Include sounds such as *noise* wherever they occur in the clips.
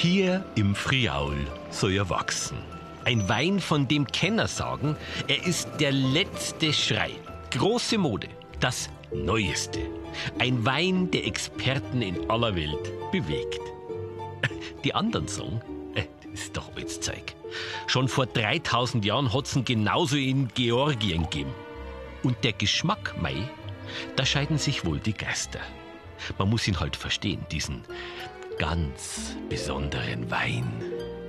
Hier im Friaul soll er wachsen. Ein Wein, von dem Kenner sagen, er ist der letzte Schrei. Große Mode, das Neueste. Ein Wein, der Experten in aller Welt bewegt. *laughs* Die anderen sagen, äh, das ist doch altes Zeug. Schon vor 3000 Jahren hat's ihn genauso in Georgien gegeben. Und der Geschmack, Mai, da scheiden sich wohl die Geister. Man muss ihn halt verstehen, diesen ganz besonderen Wein.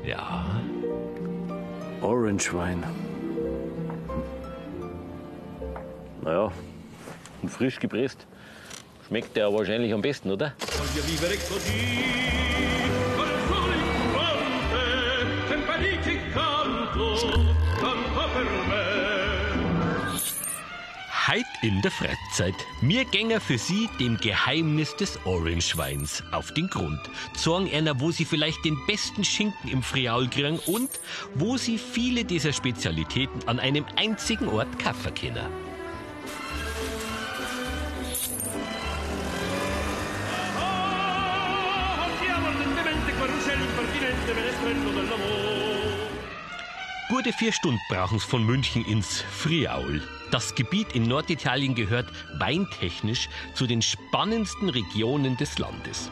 Ja. Orange Wein. Naja, und frisch gepresst. Schmeckt der wahrscheinlich am besten, oder? Heit in der Freizeit. Mir gänger für Sie dem Geheimnis des Orange-Weins auf den Grund. Zorn einer, wo Sie vielleicht den besten Schinken im Friaul kriegen und wo Sie viele dieser Spezialitäten an einem einzigen Ort kaufen können. Gute vier Stunden brauchen von München ins Friaul. Das Gebiet in Norditalien gehört weintechnisch zu den spannendsten Regionen des Landes.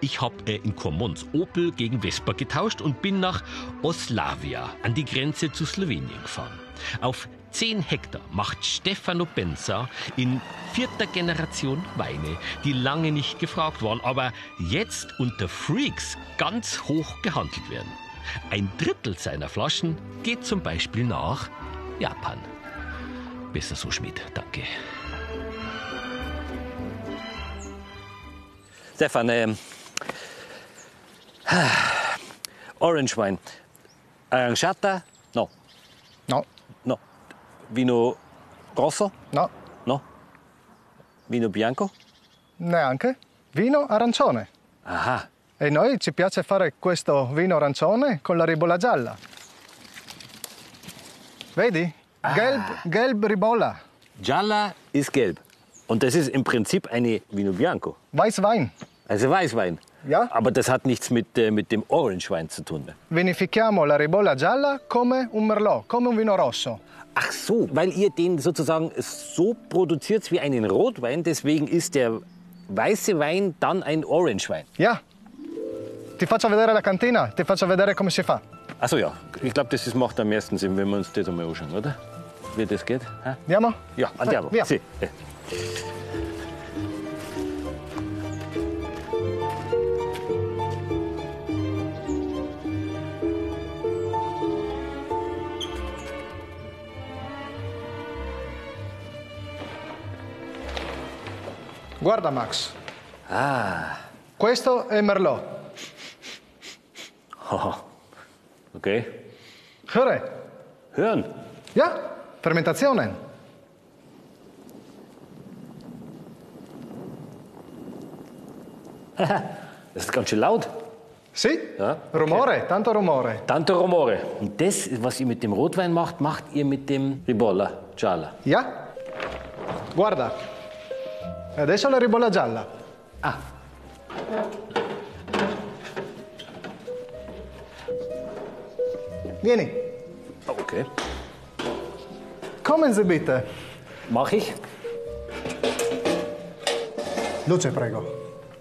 Ich habe äh, in Commons Opel gegen Vespa getauscht und bin nach Oslavia an die Grenze zu Slowenien gefahren. Auf 10 Hektar macht Stefano Benza in vierter Generation Weine, die lange nicht gefragt waren, aber jetzt unter Freaks ganz hoch gehandelt werden. Ein Drittel seiner Flaschen geht zum Beispiel nach Japan. Besser so, Schmidt, danke. Stefan, ähm, Orange Wein. Aranciata? No. No, No. Vino rosso? no, No. Vino bianco? neanche. Vino arancione. Aha. E noi ci piace fare questo vino arancione con la ribolla gialla. Vedi? Gelb, gelb ribolla. Gialla ist gelb. Und das ist im Prinzip eine Vino bianco. Weißwein. Also Weißwein. Ja. Aber das hat nichts mit, äh, mit dem Orange Wein zu tun. Vinifichiamo la ribolla gialla come un merlot, come un vino rosso. Ach so, weil ihr den sozusagen so produziert wie einen Rotwein, deswegen ist der weiße Wein dann ein Orange Wein. Ja. Ti faccio vedere la cantina, ti faccio vedere come si fa. Ach so, ja. Ich glaube, das macht am meisten Sinn, wenn wir uns das einmal anschauen, oder? Wie das geht? Hä? Andiamo? Ja, andiamo. Via. Sì. Eh. Guarda Max, Ah, questo è merlot. *laughs* okay. Höre. Hören. Ja, fermentazione. *laughs* Das ist ganz schön laut. Sì? Ja, Rumore, tanto rumore. Tanto Romore. Und das, was ihr mit dem Rotwein macht, macht ihr mit dem Ribolla Gialla. Ja? Guarda. Adesso la ribolla gialla. Ah, Vieni. okay. Kommen Sie bitte. Mach ich. Luce, prego.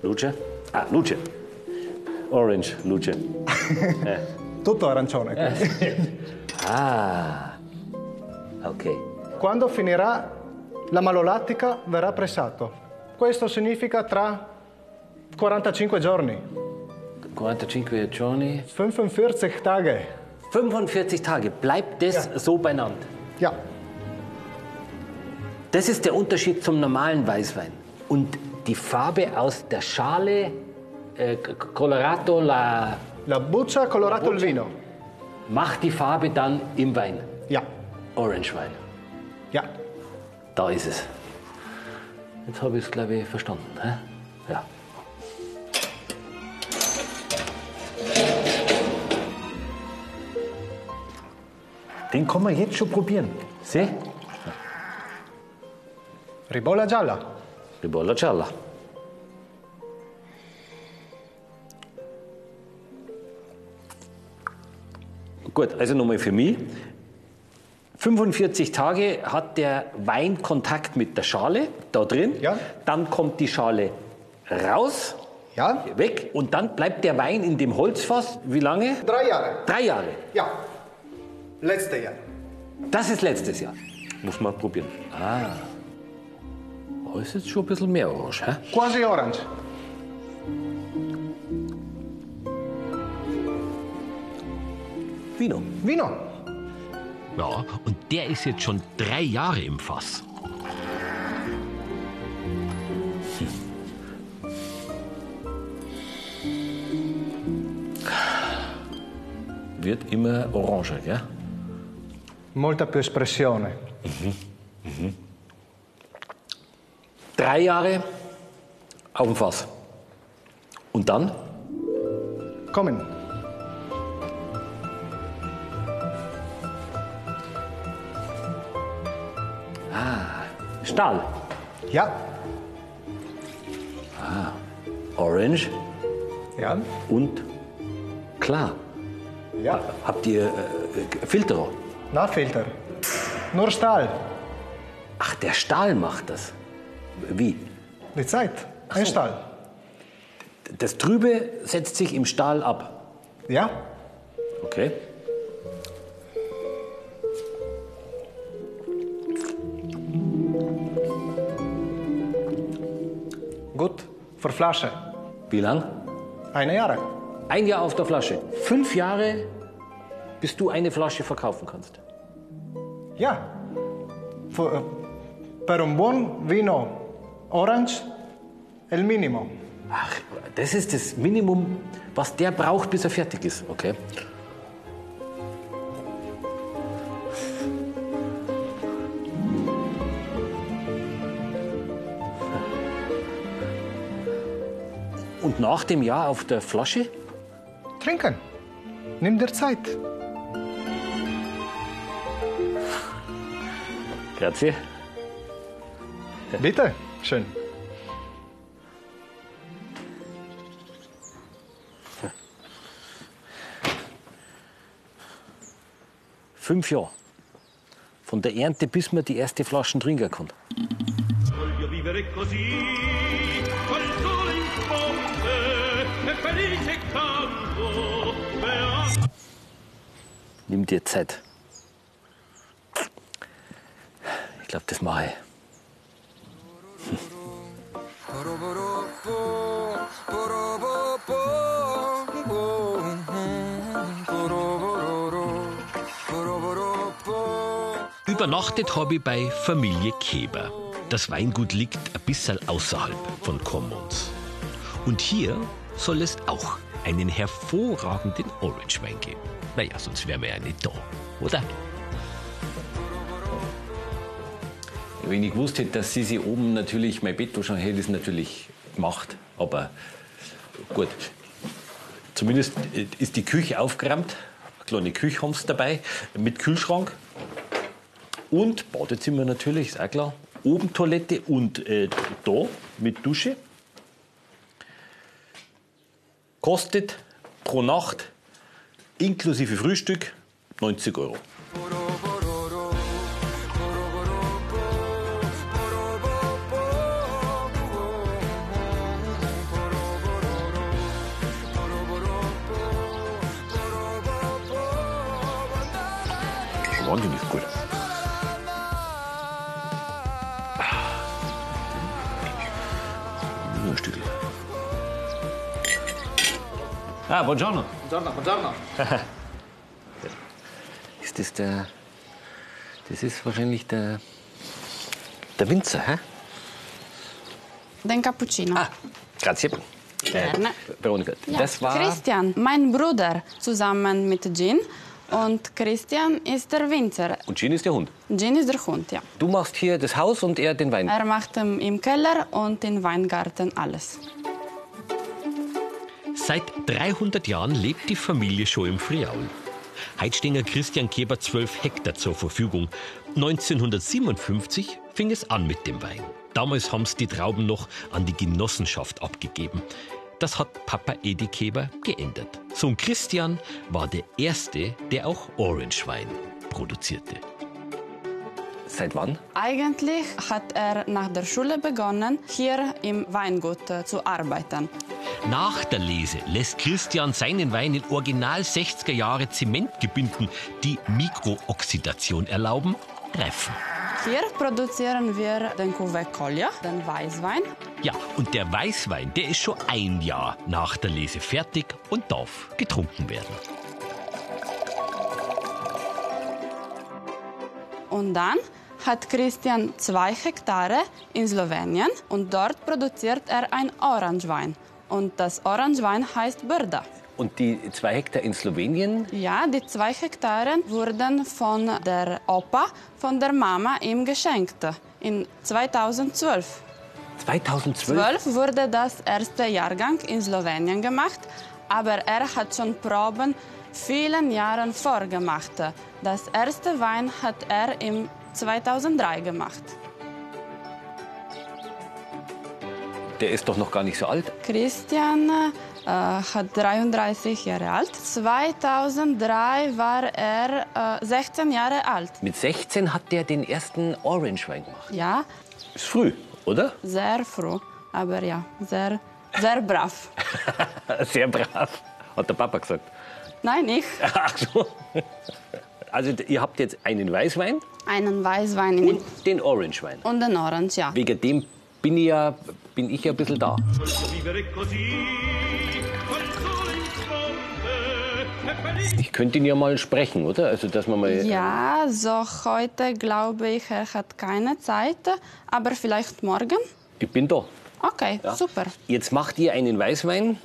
Luce. Ah, Luce. Orange, Luce. *laughs* Tutto arancione. *laughs* Ah, ok. Quando finirà la malolattica verrà pressato. Questo significa tra 45 giorni, 45 giorni. 45 Tage. 45 Tage. Bleibt das so beieinander? Ja, Das ist der Unterschied zum normalen Weißwein. Und die Farbe aus der Schale, äh, Colorado, la, la buccia ha colorato il vino. macht die Farbe dann im Wein. Ja, Orange Wein. ja. Da ist es. Jetzt habe ich es, glaube ich, verstanden. Hä? Den kann man jetzt schon probieren. Sieh? Ribolla gialla. Ribolla gialla. Gut, also nochmal für mich. 45 Tage hat der Wein Kontakt mit der Schale da drin. Ja. Dann kommt die Schale raus, Ja? weg und dann bleibt der Wein in dem Holzfass. Wie lange? Drei Jahre. Drei Jahre. Ja. Letzte Jahr. Das ist letztes Jahr. Muss man probieren. Ah. Da ist jetzt schon ein bisschen mehr Orange. Hä? Quasi orange. Vino. Vino. Ja, und der ist jetzt schon drei Jahre im Fass. Wird immer oranger, gell? Molta più espressione. Drei Jahre auf dem Fass. Und dann? Kommen. Stahl. Ja. Orange Ja. und klar. Ja. Habt ihr äh, Filterer? Na Filter. Nur Stahl. Ach, der Stahl macht das. Wie? Die Zeit. Ein Stahl. Das Trübe setzt sich im Stahl ab. Ja. Okay. Gut. Für Flasche. Wie lang? Eine Jahre. Ein Jahr auf der Flasche. Fünf Jahre, bis du eine Flasche verkaufen kannst. Ja. Für, eh, per un buon vino orange, il minimo. Ach, das ist das Minimum, was der braucht, bis er fertig ist. Okay. Und nach dem Jahr auf der Flasche? Trinken. Nimm dir Zeit. Grazie. Bitte. Schön. Fünf Jahre. Von der Ernte bis man die erste Flaschen trinken kann. E beato. Nimm dir Zeit. Ich glaube, das mache ich. Übernachtet habe ich bei Familie Keber. Das Weingut liegt ein bisschen außerhalb von Commons. Und hier soll es auch einen hervorragenden Orange-Wein geben. Naja, sonst wären wir ja nicht da, oder? Wenn ich gewusst hätte, dass sie sich oben natürlich mein Bett schon hätte, es natürlich gemacht. Aber gut. Zumindest ist die Küche aufgeräumt. Eine kleine Küche haben sie dabei mit Kühlschrank. Und Badezimmer natürlich, ist auch klar. Oben Toilette und äh, da mit Dusche. Kostet pro Nacht inklusive Frühstück 90 Euro. Wahnsinnig gut. Nur ein Stückchen. Ah, buongiorno. Buongiorno, buongiorno. *laughs* Ist das der. Das ist wahrscheinlich der. Der Winzer, hä? Den Cappuccino. Ah, grazie. Gerne. Veronika, Ja, das war. Christian, mein Bruder, zusammen mit Jean. Und Christian ist der Winzer. Und Jean ist der Hund. Jean ist der Hund, ja. Du machst hier das Haus und er den Wein. Er macht im Keller und im Weingarten alles. Seit 300 Jahren lebt die Familie schon im Friaul. Ja Christian Keber 12 Hektar zur Verfügung. 1957 fing es an mit dem Wein. Damals haben sie die Trauben noch an die Genossenschaft abgegeben. Das hat Papa Edi Keber geändert. Sohn Christian war der Erste, der auch Orangewein produzierte. Seit wann? Eigentlich hat er nach der Schule begonnen, hier im Weingut äh, zu arbeiten. Nach der Lese lässt Christian seinen Wein in Original 60er Jahre Zementgebinden, die Mikrooxidation erlauben, reifen. Hier produzieren wir den Cuvée Collier, den Weißwein. Ja, und der Weißwein, der ist schon ein Jahr nach der Lese fertig und darf getrunken werden. Und dann hat Christian zwei Hektare in Slowenien und dort produziert er ein Orangewein. Und das Orangewein heißt Brda. Und die zwei Hektar in Slowenien, Ja, die zwei Hektare wurden von der Opa, von der Mama ihm geschenkt. In 2012. 2012? 12 wurde das erste Jahrgang in Slowenien gemacht, aber er hat schon Proben vielen Jahren vorgemacht. Das erste Wein hat er im 2003 gemacht. Der ist doch noch gar nicht so alt. Christian hat 33 Jahre alt. 2003 war er äh, 16 Jahre alt. Mit 16 hat der den ersten Orange-Wein gemacht. Ja, Ist früh, oder? sehr früh, aber ja, sehr, sehr brav. *laughs* Sehr brav, hat der Papa gesagt. Nein, ich. *laughs* Ach so. Also ihr habt jetzt einen Weißwein Einen Weißwein in und den Orange-Wein. und den Orange, ja. Wegen dem bin ich ja, bin ich ja ein bisschen da. Ich könnte ihn ja mal sprechen, oder? Also dass man mal. Ja, so heute glaube ich, er hat keine Zeit, aber vielleicht morgen. Ich bin da. Okay, super. Jetzt macht ihr einen Weißwein,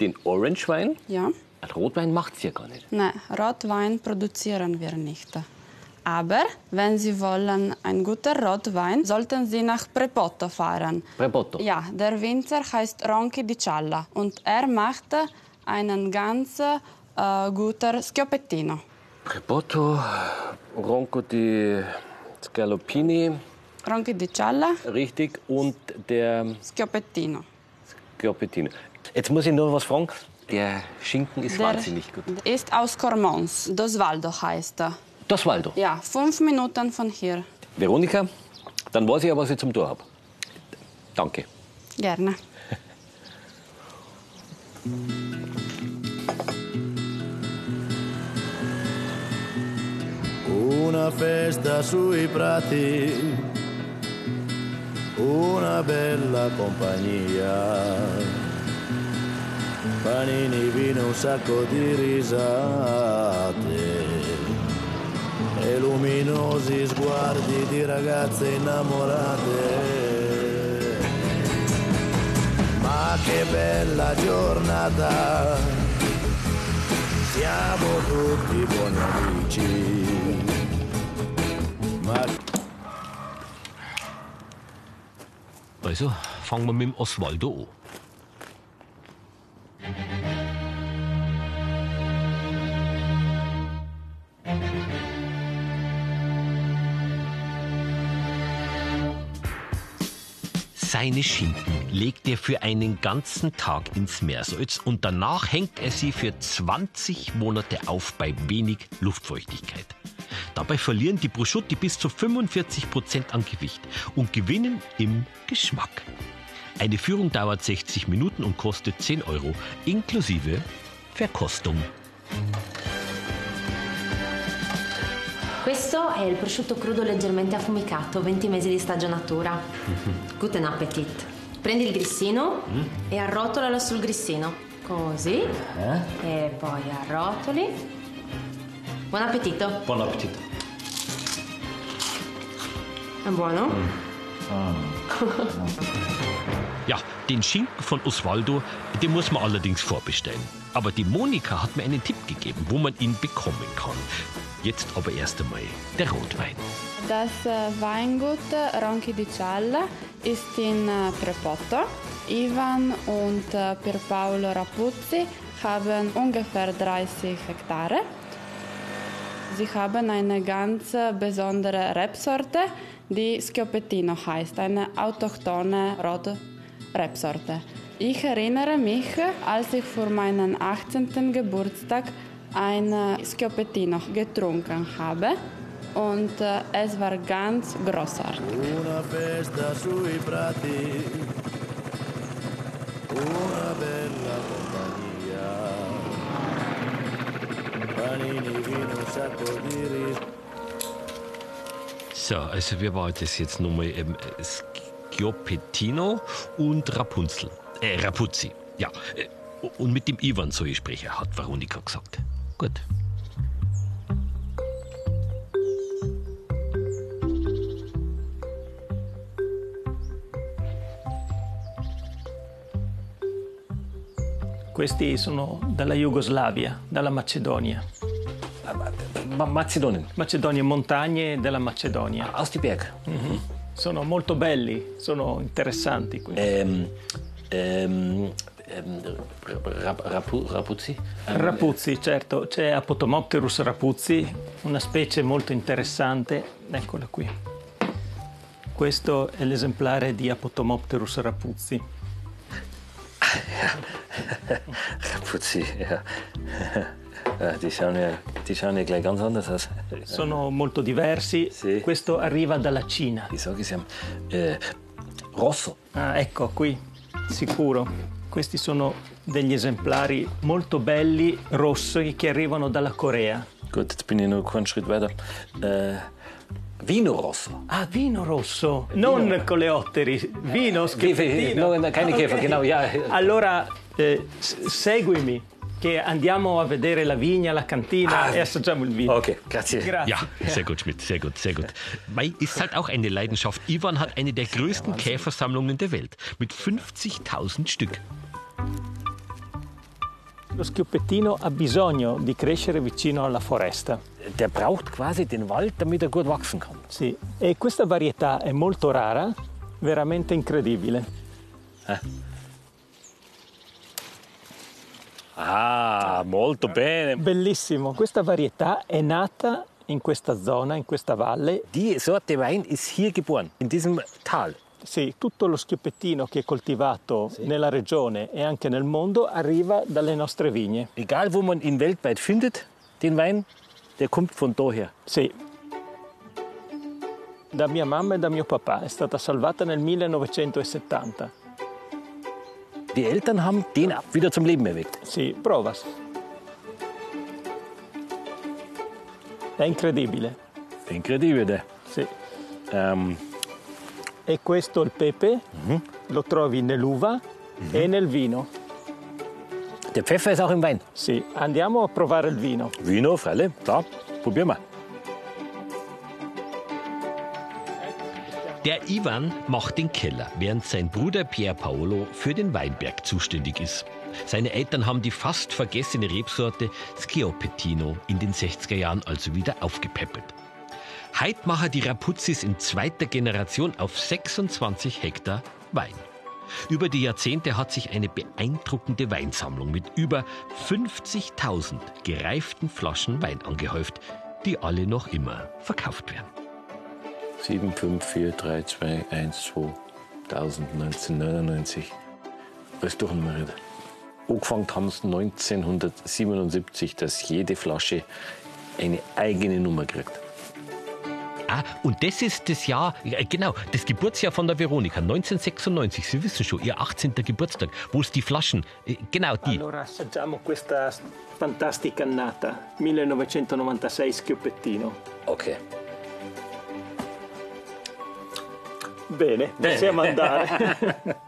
den Orange-Wein. Ja. Rotwein macht's ja gar nicht. Nein, Rotwein produzieren wir nicht. Aber wenn Sie wollen einen guten Rotwein, sollten Sie nach Prepoto fahren. Prepoto. Ja, der Winzer heißt Ronchi di Cialla und er macht einen ganz äh, guten Schioppettino. Prepoto, Ronco di Scaloppini, Ronchi di Cialla, richtig, und der Schioppettino. Schioppettino. Jetzt muss ich nur was fragen. Der Schinken ist Der wahnsinnig gut. ist aus Cormons, Dosvaldo heißt er. Das Waldo. Ja, fünf Minuten von hier. Veronika, dann weiß ich ja, was ich zum Tor habe. Danke. Gerne. *laughs* Una festa sui prati, una bella compagnia. Panini, vino, un sacco di risate e luminosi sguardi di ragazze innamorate. Ma che bella giornata, siamo tutti buoni amici. Ma Also fangen wir mit dem Oswaldo an. Seine Schinken legt er für einen ganzen Tag ins Meersalz und danach hängt er sie für 20 Monate auf bei wenig Luftfeuchtigkeit. Dabei verlieren die Prosciutti bis zu 45 Prozent an Gewicht und gewinnen im Geschmack. Eine Führung dauert 60 Minuten und kostet 10 Euro inklusive Verkostung. Questo è il prosciutto crudo leggermente affumicato, 20 mesi di stagionatura. Guten Appetit. Prendi il grissino e arrotolalo sul grissino. Così. E poi arrotoli. Buon appetito. Buon appetito. È buono? *laughs* Ja, den Schinken von Osvaldo, den muss man allerdings vorbestellen. Aber die Monika hat mir einen Tipp gegeben, wo man ihn bekommen kann. Jetzt aber erst einmal der Rotwein. Das äh, Weingut Ronchi di Cialla ist in äh, Prepoto. Ivan und äh, Pierpaolo Rapuzzi haben ungefähr 30 Hektare. Sie haben eine ganz besondere Rebsorte, die Schioppettino heißt, eine autochthone Rot-Rebsorte. Ich erinnere mich, als ich für meinen 18. Geburtstag ein Schioppettino getrunken habe und äh, es war ganz großartig. Una So, also wie war das jetzt nochmal? Ähm, Schioppettino und Rapunzel. Äh, Rapuzzi. Ja. äh, Und mit dem Ivan soll ich sprechen, hat Veronika gesagt. Gut. Questi sono dalla Jugoslavia, dalla Macedonia. Ma Mazedonien, Macedonia, montagne della Macedonia. aus die Berg. Sono molto belli, sono interessanti. ähm, ähm, Rap, Rapu, Rapuzzi? Ähm, Rapuzzi, certo, c'è Apotomopterus rapuzzi, una specie molto interessante. Eccola qui. Questo è l'esemplare di Apotomopterus rapuzzi. *laughs* Rapuzzi, ja. Ja gleich ganz anders aus. Sono molto diversi. Sì. Questo arriva dalla Cina. Sage es ja. Äh, Rosso. Ah, ecco qui, sicuro. Questi sono degli esemplari molto belli, rossi, che arrivano dalla Corea. Gut, jetzt bin ich noch keinen Schritt weiter. Äh, Vino Rosso. Ah, vino rosso, non coleotteri, vino schifettino. No, keine Käfer, genau, ja. Allora, eh, seguimi, che andiamo a vedere la vigna, la cantina Ah. e assaggiamo il vino. Okay, grazie. Grazie. Ja, sehr gut, Schmidt, sehr gut, sehr gut. Mai ist halt auch eine Leidenschaft. Ivan hat eine der größten Käfersammlungen der Welt mit 50.000 Stück. Lo schioppettino ha bisogno di crescere vicino alla foresta. Der braucht quasi den Wald, damit er gut wachsen kann. Sì, e questa varietà è molto rara, veramente incredibile. Ah, molto bene. Bellissimo, questa varietà è nata in questa zona, in questa valle. Die Sorte Wein ist hier geboren, in diesem Tal. Sì, tutto lo schioppettino che è coltivato nella regione e anche nel mondo arriva dalle nostre vigne. Egal, wo man ihn weltweit findet, den Wein, der kommt von daher. Sì. Da mia mamma e da mio papà è stata salvata nel 1970. Die Eltern haben den wieder zum Leben erweckt. Sì, provas. È incredibile. Incredibile. Sì. Ähm, E questo il pepe lo trovi nell'uva e nel vino. der Pfeffer ist auch im Wein. Sì, andiamo a provare il vino. Vino, Freile, klar, wir. Der Ivan macht den Keller, während sein Bruder Pier Paolo für den Weinberg zuständig ist. Seine Eltern haben die fast vergessene Rebsorte Schioppettino in den 60er Jahren also wieder aufgepäppelt. Heute machen die Rapuzzis in zweiter Generation auf 26 Hektar Wein. Über die Jahrzehnte hat sich eine beeindruckende Weinsammlung mit über 50.000 gereiften Flaschen Wein angehäuft, die alle noch immer verkauft werden. 7, 5, 4, 3, 2, 1, 2, 1999. Alles durchnummeriert. Angefangen haben sie 1977, dass jede Flasche eine eigene Nummer kriegt. Ah, und das ist das Jahr, ja, genau, das Geburtsjahr von der Veronika, 1996. Sie wissen schon, ihr 18. Geburtstag, wo es die Flaschen, äh, genau die. Allora assaggiamo questa fantastica annata, 1996 schioppettino. Okay. Bene, possiamo andare. *laughs*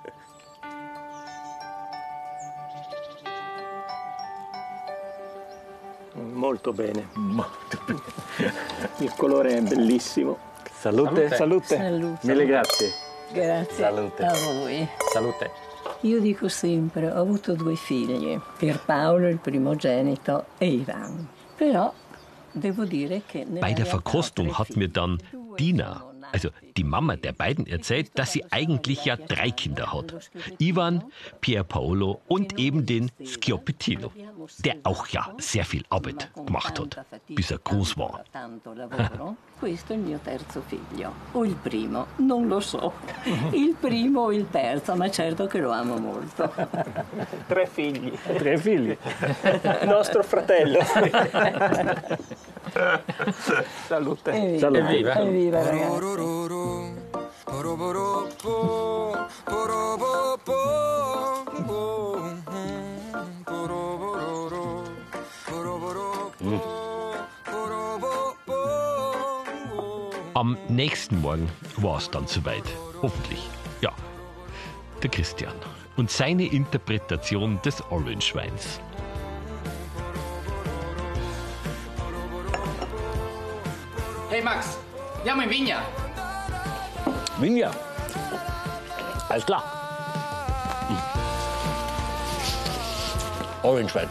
Molto bene. Il colore è bellissimo. Salute. Salute. Salute. Mille grazie. Grazie Salute. a voi. Salute. Io dico sempre, ho avuto due figli, Pierpaolo il primogenito e Ivan. Però devo dire che Bei der Verkostung hat mir dann Dina Also die Mama der beiden erzählt, dass sie eigentlich ja drei Kinder hat. Ivan, Pier Paolo und eben den Schioppettino, der auch ja sehr viel Arbeit gemacht hat, bis er groß war. Tanto lavoro. *laughs* Questo è il mio terzo figlio. O il primo, non lo so. Il primo o il terzo, ma certo che lo amo molto. *laughs* Tre figli. Tre figli. Nostro fratello. *laughs* Salute. Evviva, Evviva. evviva. Am nächsten Morgen war es dann soweit. Hoffentlich. Ja. Der Christian und seine Interpretation des Orange Max, andiamo in vigna. Vinja. Alles klar. Hm. Orange Wein.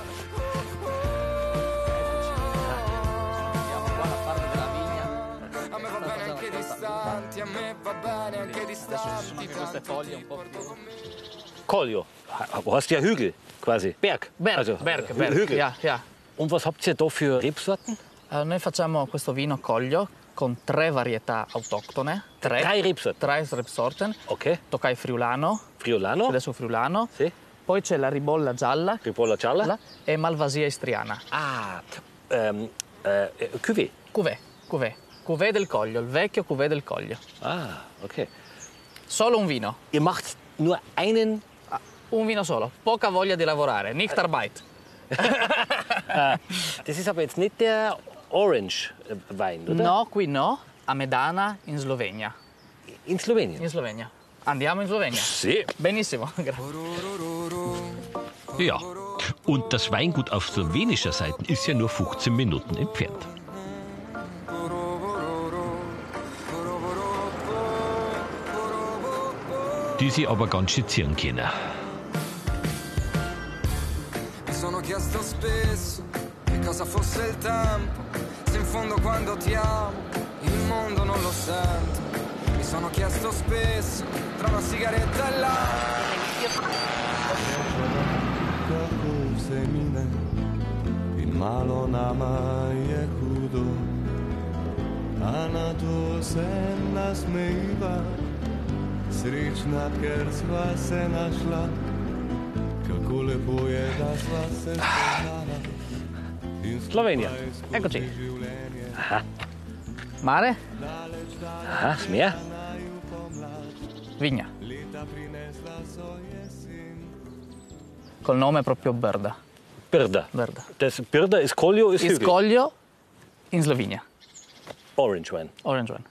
Koljo. Du hast ja Hügel quasi. Berg. Berg, also, Berg, Berg. Hügel. Ja, ja. Und was habt ihr da für Rebsorten? Eh, noi facciamo questo vino Coglio con tre varietà autoctone. Tre, Drei Rebsorten. tre Rebsorten. Okay. Toccai friulano, Friulano, adesso friulano. Sì. Poi c'è la ribolla gialla Ripolla Gialla. e malvasia istriana. Ah, ähm, äh, Cuvée. Cuvée, cuvée. Cuvée del Coglio, il vecchio Cuvée del Coglio. Ah, okay. Solo un vino, Ihr macht nur einen. un vino solo. Poca voglia di lavorare, nicht *laughs* Arbeit. Das ist aber jetzt nicht der Orange-Wein, oder? No, qui no, a Medana in Slovenia. In Slowenien. In Slovenia. Andiamo in Slovenia. Sì. Benissimo, *laughs* grazie. Ja. Und das Weingut auf slowenischer Seite ist ja nur 15 Minuten entfernt. Die sie aber ganz schön zieren können. Sono chiesto spesso cosa fosse il tempo, se in fondo quando ti amo il mondo non lo sento. Mi sono chiesto spesso tra una sigaretta e l'altra. Malo nama je hudo, a na to se nasmejiva, srečna, ker sva se našla. Kako lepo je, da sva se spoznala. In Slowenija. skupaj Eccoci. skozi življenje. Mare, Aha, das Meer. vigna. Leta prinesla so jesen. Col nome proprio Berda. Birda. Berda. Das Birda ist Koljo, ist Il Hügel. Scoglio in Slovenia. Orange Wein. Orange wine.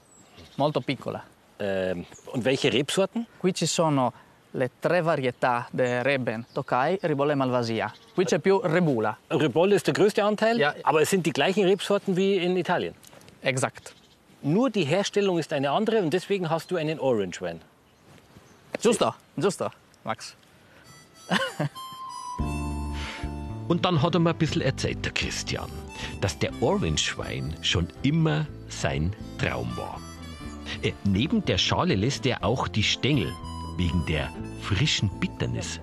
Molto piccola. Ähm, und welche Rebsorten? Qui ci sono le tre varietà del Reben, Tokai, Ribolla e Malvasia. Qui c'è più Rebula. Ribolle ist der größte Anteil, Ja. aber es sind die gleichen Rebsorten wie in Italien. Exakt. Nur die Herstellung ist eine andere und deswegen hast du einen Orange Wein. Giusto? Giusto, Max. Und dann hat er mir ein bisschen erzählt, der Christian, dass der Orange-Wein schon immer sein Traum war. Äh, neben der Schale lässt er auch die Stängel wegen der frischen Bitternis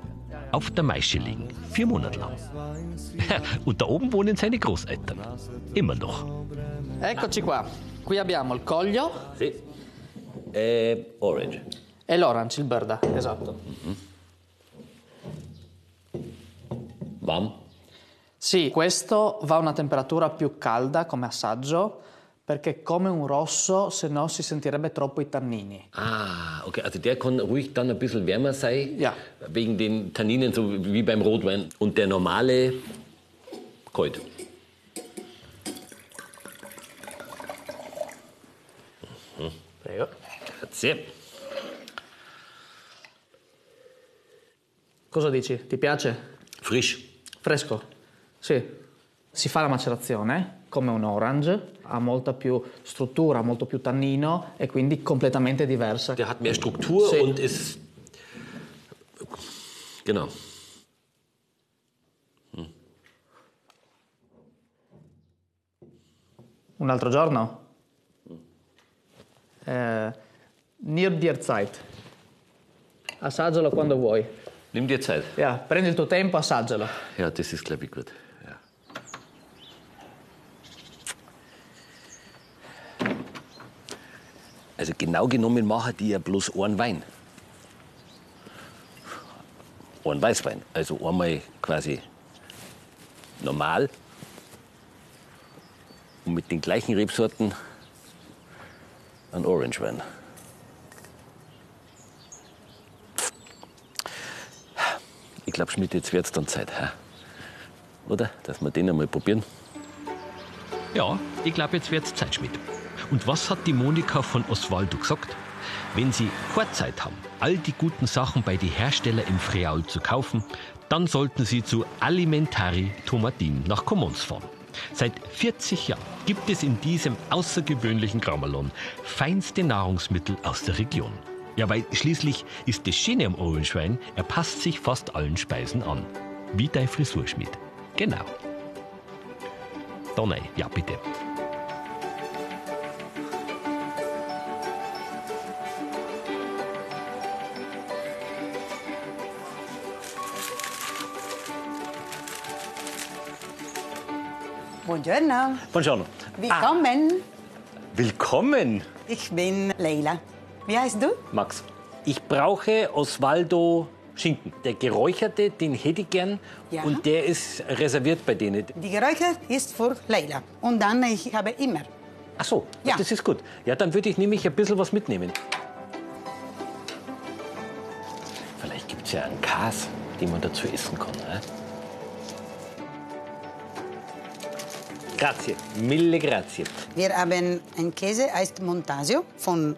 auf der Maische liegen. Vier Monate lang. *laughs* Und da oben wohnen seine Großeltern. Immer noch. Eccoci qua. Qui abbiamo il Coglio Sì. Äh, Orange. e l'Orange, il Berda. Esatto. Warm. Sì, questo va a una temperatura più calda come assaggio perché come un rosso se no si sentirebbe troppo i tannini. Ah, okay. Also der kann ruhig dann ein bisschen wärmer sein. Ja. Wegen den Tanninen, so wie beim Rotwein. Und der normale kalt. Prego. Grazie. Cosa dici? Ti piace? Frisch. Fresco? Sì. Si fa la macerazione come un orange, ha molta più struttura, molto più tannino e quindi completamente diversa. Der hat mehr Struktur Sì. und ist. Genau. Un altro giorno? Eh, nimm dir Zeit. Assaggialo quando vuoi. Nimm dir Zeit. Ja, prendi il tuo tempo, assaggialo. Ja, das ist, glaube ich, gut. Also genau genommen machen die ja bloß einen Wein. Einen Weißwein. Also einmal quasi normal und mit den gleichen Rebsorten ein Orange Wein. Ich glaube, Schmidt, jetzt wird's dann Zeit, oder? Dass wir den einmal probieren. Ja, ich glaube, jetzt wird's Zeit, Schmidt. Und was hat die Monika von Osvaldo gesagt? Wenn Sie keine Zeit haben, all die guten Sachen bei den Herstellern im Freaul zu kaufen, dann sollten Sie zu Alimentari Tomatin nach Commons fahren. Seit 40 Jahren gibt es in diesem außergewöhnlichen Grammalon feinste Nahrungsmittel aus der Region. Ja, weil schließlich ist das Schöne am Orangewein, er passt sich fast allen Speisen an. Wie dein Frisurschmied. Genau. Donner, ja bitte. Buongiorno. Buongiorno. Willkommen. Willkommen, Ich bin Leila. Wie heißt du? Max. Ich brauche Osvaldo Schinken. Der geräucherte, den hätte ich gern. Ja. Und der ist reserviert bei denen. Die geräuchert ist für Leila. Und dann, ich habe immer. Ach so, Ja. das ist gut. Ja, dann würde ich nämlich ein bisschen was mitnehmen. Vielleicht gibt es ja einen Kas, den man dazu essen kann. Ne? Grazie, mille grazie. Wir haben einen Käse, heißt Montasio, von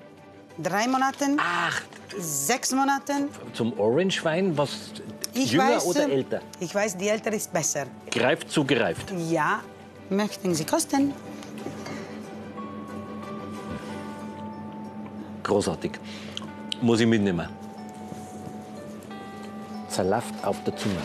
drei Monaten, Ach, sechs Monaten. zum Orangewein, was Ich jünger weiß, oder älter? Ich weiß, die ältere ist besser. Greift zu gereift. Ja, möchten Sie kosten? Großartig. Muss ich mitnehmen. Zerlaft auf der Zunge.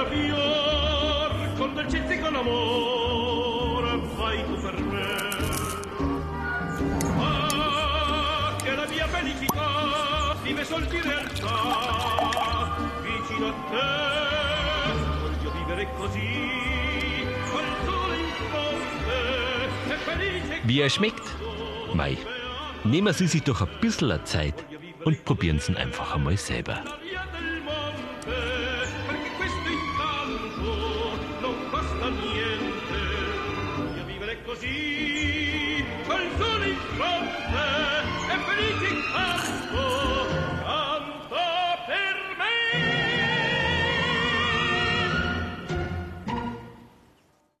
Fior con dolcezza e con amore, fai tu per me. Ah, che la mia felicità vive sol di realtà, vicino a te, voglio vivere così, col sole in fronte, e felice Wie er schmeckt? Mei, nehmen Sie sich doch ein bisschen Zeit und probieren Sie ihn einfach einmal selber.